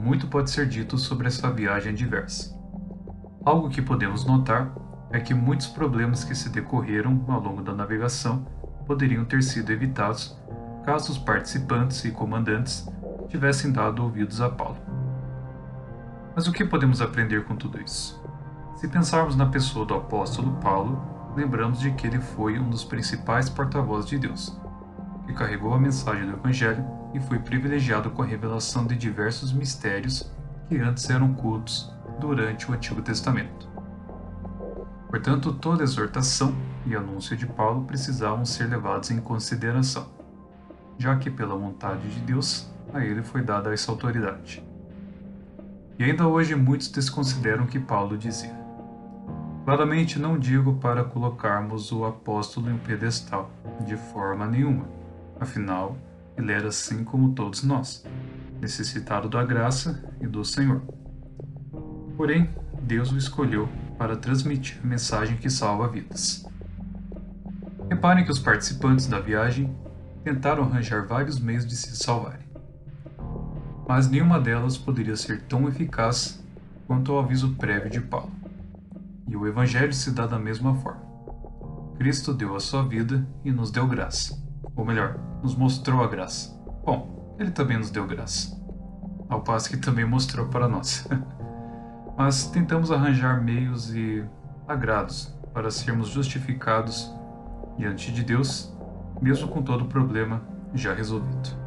muito pode ser dito sobre essa viagem adversa. Algo que podemos notar é que muitos problemas que se decorreram ao longo da navegação poderiam ter sido evitados caso os participantes e comandantes tivessem dado ouvidos a Paulo. Mas o que podemos aprender com tudo isso? Se pensarmos na pessoa do apóstolo Paulo, lembramos de que ele foi um dos principais porta-vozes de Deus, carregou a mensagem do Evangelho e foi privilegiado com a revelação de diversos mistérios que antes eram cultos durante o Antigo Testamento. Portanto, toda exortação e anúncio de Paulo precisavam ser levados em consideração, já que, pela vontade de Deus, a ele foi dada essa autoridade. E ainda hoje muitos desconsideram o que Paulo dizia. Claramente não digo para colocarmos o apóstolo em um pedestal, de forma nenhuma. Afinal, ele era assim como todos nós, necessitado da graça e do Senhor. Porém, Deus o escolheu para transmitir a mensagem que salva vidas. Reparem que os participantes da viagem tentaram arranjar vários meios de se salvarem, mas nenhuma delas poderia ser tão eficaz quanto o aviso prévio de Paulo. E o Evangelho se dá da mesma forma. Cristo deu a sua vida e nos deu graça ou melhor, nos mostrou a graça. Bom, ele também nos deu graça, ao passo que também mostrou para nós. Mas tentamos arranjar meios e agrados para sermos justificados diante de Deus, mesmo com todo o problema já resolvido.